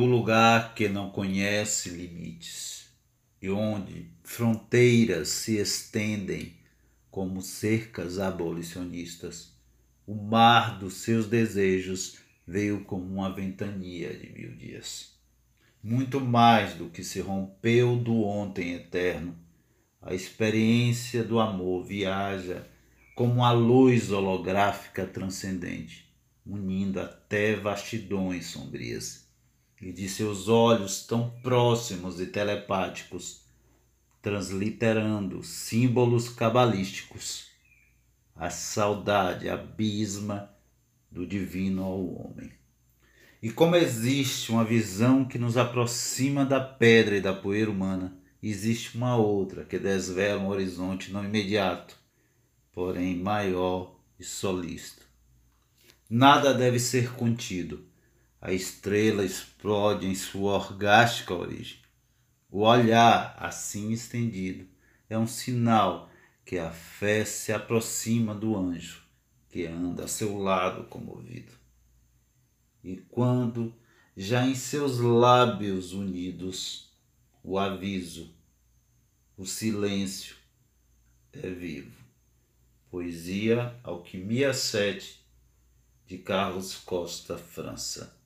lugar que não conhece limites e onde fronteiras se estendem como cercas abolicionistas. O mar dos seus desejos veio como uma ventania de mil dias. Muito mais do que se rompeu do ontem eterno, a experiência do amor viaja como a luz holográfica transcendente, unindo até vastidões sombrias. E de seus olhos tão próximos e telepáticos, transliterando símbolos cabalísticos, a saudade abisma do divino ao homem. E como existe uma visão que nos aproxima da pedra e da poeira humana, existe uma outra que desvela um horizonte não imediato, porém maior e solícito. Nada deve ser contido. A estrela explode em sua orgástica origem. O olhar assim estendido é um sinal que a fé se aproxima do anjo que anda a seu lado comovido. E quando, já em seus lábios unidos, o aviso, o silêncio é vivo. Poesia Alquimia 7, de Carlos Costa, França.